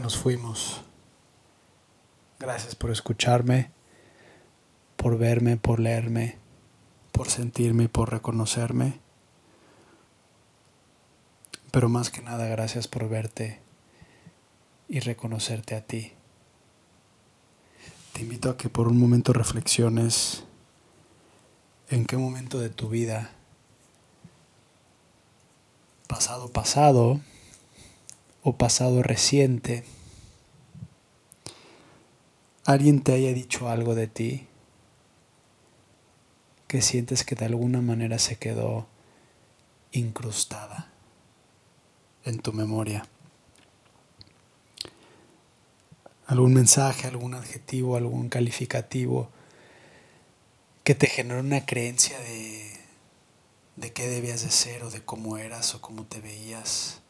Nos fuimos. Gracias por escucharme, por verme, por leerme, por sentirme y por reconocerme. Pero más que nada, gracias por verte y reconocerte a ti. Te invito a que por un momento reflexiones en qué momento de tu vida pasado pasado o pasado reciente, alguien te haya dicho algo de ti que sientes que de alguna manera se quedó incrustada en tu memoria. Algún mensaje, algún adjetivo, algún calificativo que te generó una creencia de de qué debías de ser o de cómo eras o cómo te veías.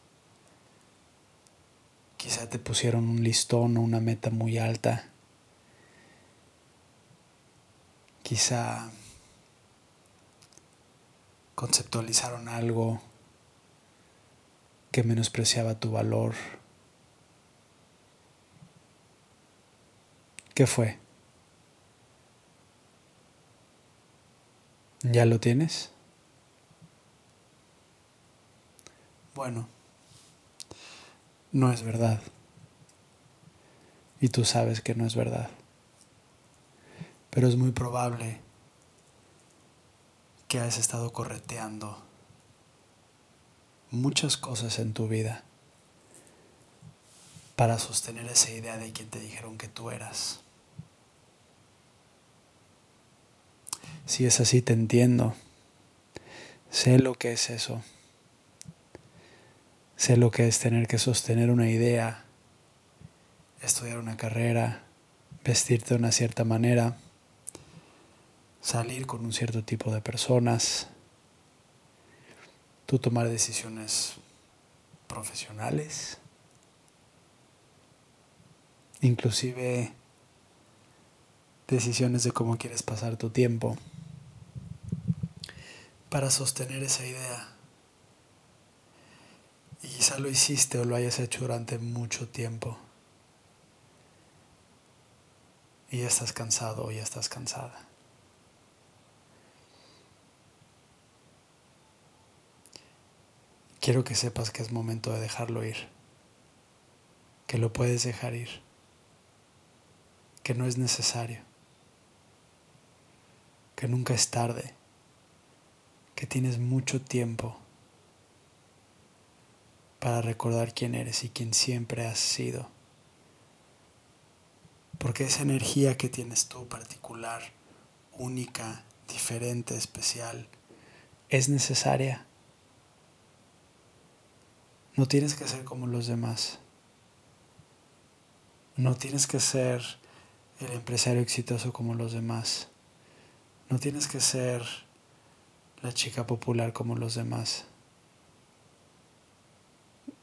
Quizá te pusieron un listón o una meta muy alta. Quizá conceptualizaron algo que menospreciaba tu valor. ¿Qué fue? ¿Ya lo tienes? Bueno, no es verdad. Y tú sabes que no es verdad. Pero es muy probable que hayas estado correteando muchas cosas en tu vida para sostener esa idea de quien te dijeron que tú eras. Si es así, te entiendo. Sé lo que es eso. Sé lo que es tener que sostener una idea, estudiar una carrera, vestirte de una cierta manera, salir con un cierto tipo de personas, tú tomar decisiones profesionales, inclusive decisiones de cómo quieres pasar tu tiempo para sostener esa idea. Y quizá lo hiciste o lo hayas hecho durante mucho tiempo. Y ya estás cansado o ya estás cansada. Quiero que sepas que es momento de dejarlo ir. Que lo puedes dejar ir. Que no es necesario. Que nunca es tarde. Que tienes mucho tiempo para recordar quién eres y quién siempre has sido. Porque esa energía que tienes tú particular, única, diferente, especial, es necesaria. No tienes que ser como los demás. No tienes que ser el empresario exitoso como los demás. No tienes que ser la chica popular como los demás.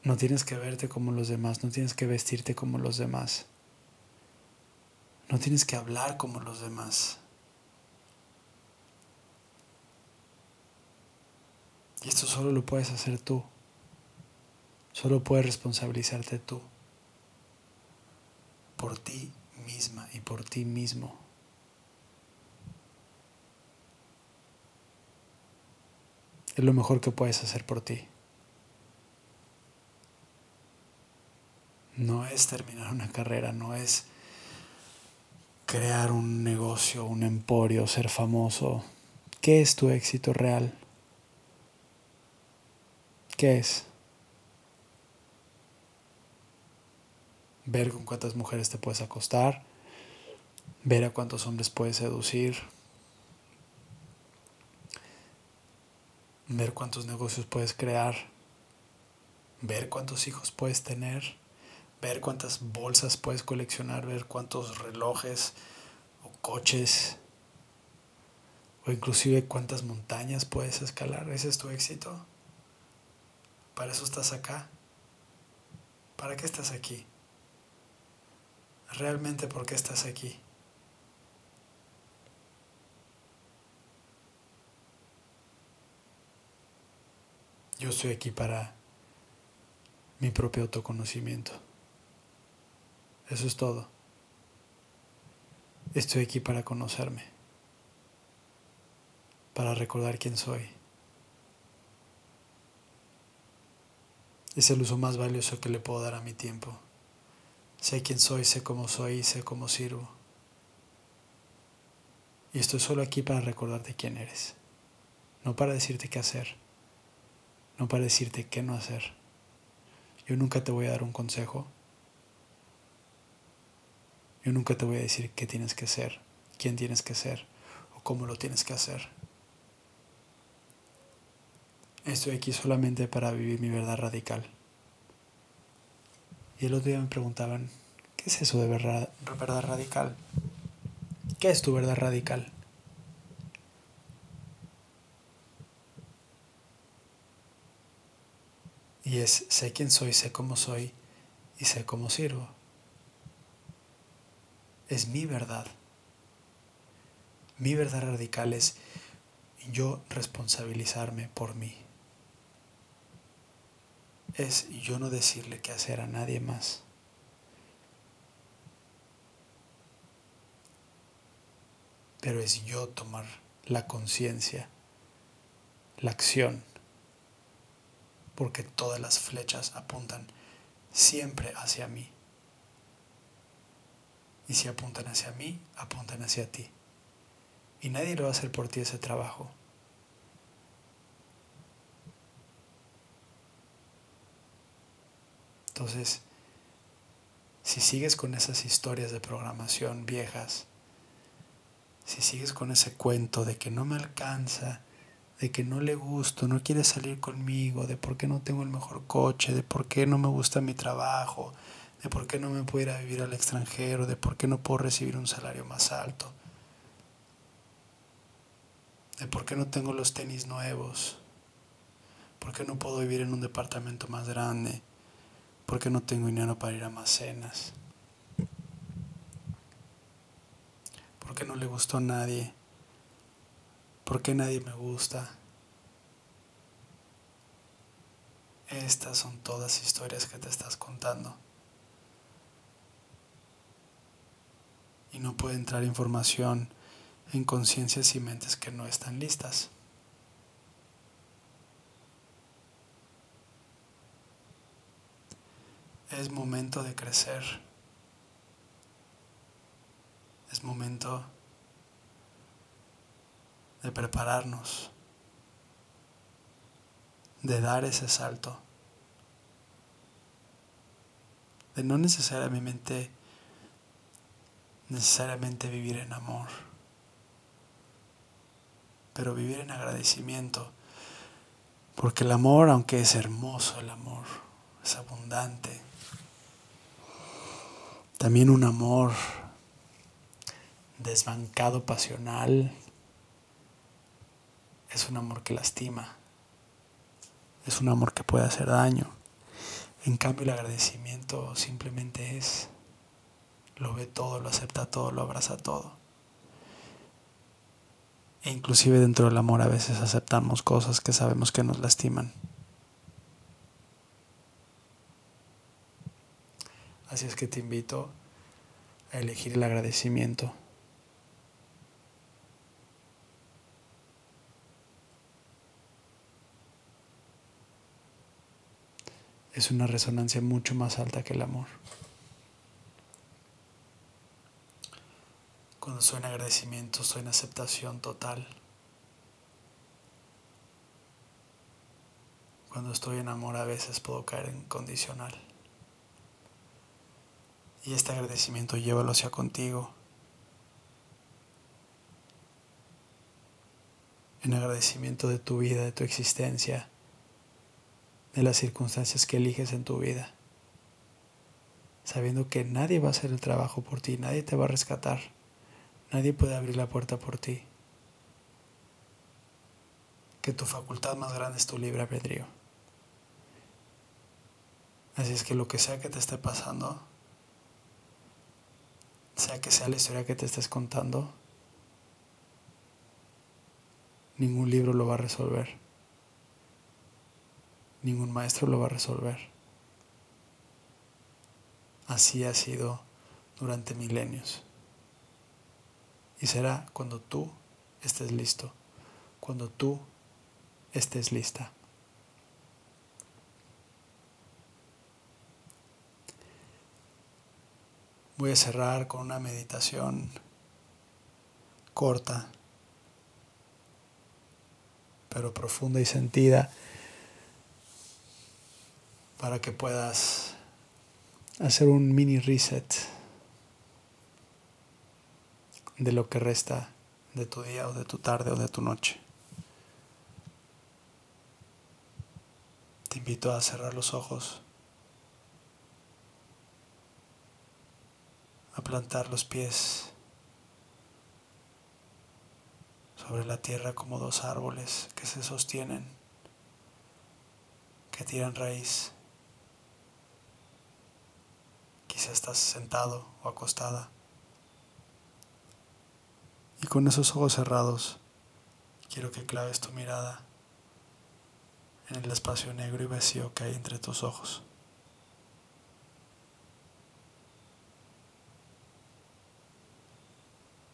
No tienes que verte como los demás, no tienes que vestirte como los demás. No tienes que hablar como los demás. Y esto solo lo puedes hacer tú. Solo puedes responsabilizarte tú. Por ti misma y por ti mismo. Es lo mejor que puedes hacer por ti. No es terminar una carrera, no es crear un negocio, un emporio, ser famoso. ¿Qué es tu éxito real? ¿Qué es? Ver con cuántas mujeres te puedes acostar, ver a cuántos hombres puedes seducir, ver cuántos negocios puedes crear, ver cuántos hijos puedes tener ver cuántas bolsas puedes coleccionar, ver cuántos relojes o coches o inclusive cuántas montañas puedes escalar. Ese es tu éxito. Para eso estás acá. ¿Para qué estás aquí? Realmente, ¿por qué estás aquí? Yo estoy aquí para mi propio autoconocimiento. Eso es todo. Estoy aquí para conocerme, para recordar quién soy. Es el uso más valioso que le puedo dar a mi tiempo. Sé quién soy, sé cómo soy sé cómo sirvo. Y estoy solo aquí para recordarte quién eres, no para decirte qué hacer, no para decirte qué no hacer. Yo nunca te voy a dar un consejo. Yo nunca te voy a decir qué tienes que ser, quién tienes que ser o cómo lo tienes que hacer. Estoy aquí solamente para vivir mi verdad radical. Y el otro día me preguntaban, ¿qué es eso de verdad, verdad radical? ¿Qué es tu verdad radical? Y es, sé quién soy, sé cómo soy y sé cómo sirvo. Es mi verdad. Mi verdad radical es yo responsabilizarme por mí. Es yo no decirle qué hacer a nadie más. Pero es yo tomar la conciencia, la acción porque todas las flechas apuntan siempre hacia mí. Y si apuntan hacia mí, apuntan hacia ti. Y nadie lo va a hacer por ti ese trabajo. Entonces, si sigues con esas historias de programación viejas, si sigues con ese cuento de que no me alcanza, de que no le gusto, no quiere salir conmigo, de por qué no tengo el mejor coche, de por qué no me gusta mi trabajo, de por qué no me puedo ir a vivir al extranjero, de por qué no puedo recibir un salario más alto, de por qué no tengo los tenis nuevos, por qué no puedo vivir en un departamento más grande, por qué no tengo dinero para ir a más cenas, por qué no le gustó a nadie. ¿Por qué nadie me gusta? Estas son todas historias que te estás contando. Y no puede entrar información en conciencias y mentes que no están listas. Es momento de crecer. Es momento de prepararnos, de dar ese salto, de no necesariamente necesariamente vivir en amor, pero vivir en agradecimiento, porque el amor, aunque es hermoso el amor, es abundante, también un amor desbancado pasional es un amor que lastima, es un amor que puede hacer daño. En cambio el agradecimiento simplemente es, lo ve todo, lo acepta todo, lo abraza todo. E inclusive dentro del amor a veces aceptamos cosas que sabemos que nos lastiman. Así es que te invito a elegir el agradecimiento. es una resonancia mucho más alta que el amor. Cuando en agradecimiento, en aceptación total. Cuando estoy en amor a veces puedo caer en condicional. Y este agradecimiento llévalo hacia contigo. En agradecimiento de tu vida, de tu existencia de las circunstancias que eliges en tu vida, sabiendo que nadie va a hacer el trabajo por ti, nadie te va a rescatar, nadie puede abrir la puerta por ti, que tu facultad más grande es tu libre albedrío. Así es que lo que sea que te esté pasando, sea que sea la historia que te estés contando, ningún libro lo va a resolver ningún maestro lo va a resolver. Así ha sido durante milenios. Y será cuando tú estés listo, cuando tú estés lista. Voy a cerrar con una meditación corta, pero profunda y sentida, para que puedas hacer un mini reset de lo que resta de tu día o de tu tarde o de tu noche. Te invito a cerrar los ojos. a plantar los pies sobre la tierra como dos árboles que se sostienen, que tiran raíz. Quizá estás sentado o acostada. Y con esos ojos cerrados, quiero que claves tu mirada en el espacio negro y vacío que hay entre tus ojos.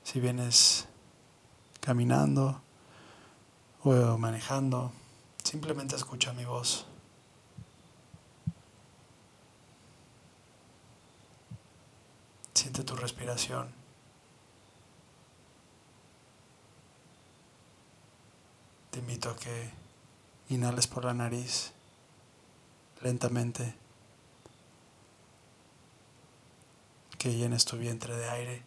Si vienes caminando o manejando, simplemente escucha mi voz. Siente tu respiración. Invito a que inhales por la nariz lentamente, que llenes tu vientre de aire.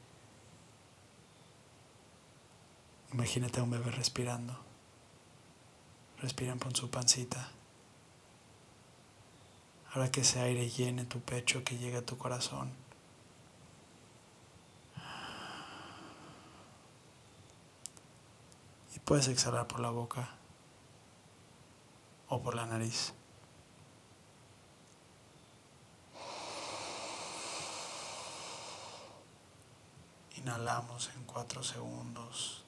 Imagínate a un bebé respirando. Respiran por su pancita. Ahora que ese aire llene tu pecho, que llegue a tu corazón. Puedes exhalar por la boca o por la nariz. Inhalamos en cuatro segundos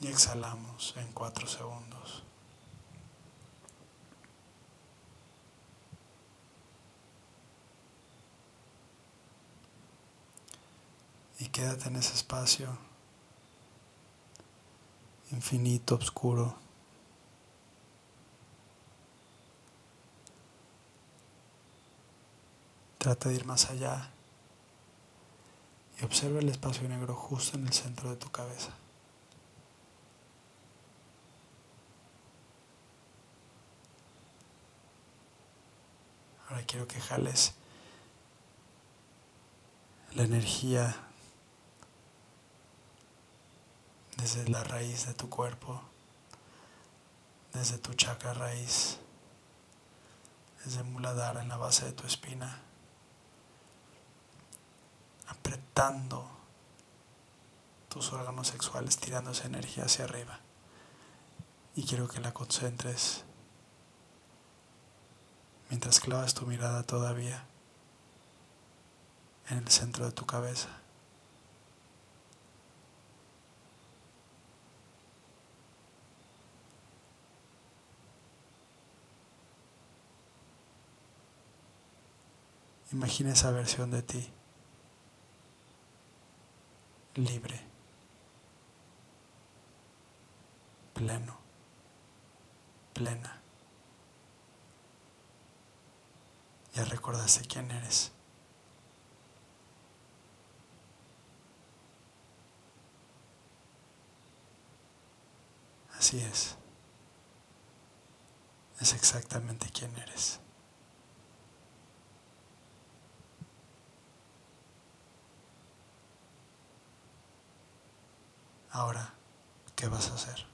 y exhalamos en cuatro segundos. Y quédate en ese espacio infinito, oscuro. Trata de ir más allá y observa el espacio negro justo en el centro de tu cabeza. Ahora quiero que jales la energía desde la raíz de tu cuerpo, desde tu chakra raíz, desde Muladhara en la base de tu espina, apretando tus órganos sexuales, tirando esa energía hacia arriba. Y quiero que la concentres mientras clavas tu mirada todavía en el centro de tu cabeza. Imagina esa versión de ti, libre, pleno, plena. Ya recordaste quién eres. Así es. Es exactamente quién eres. Ahora, ¿qué vas a hacer?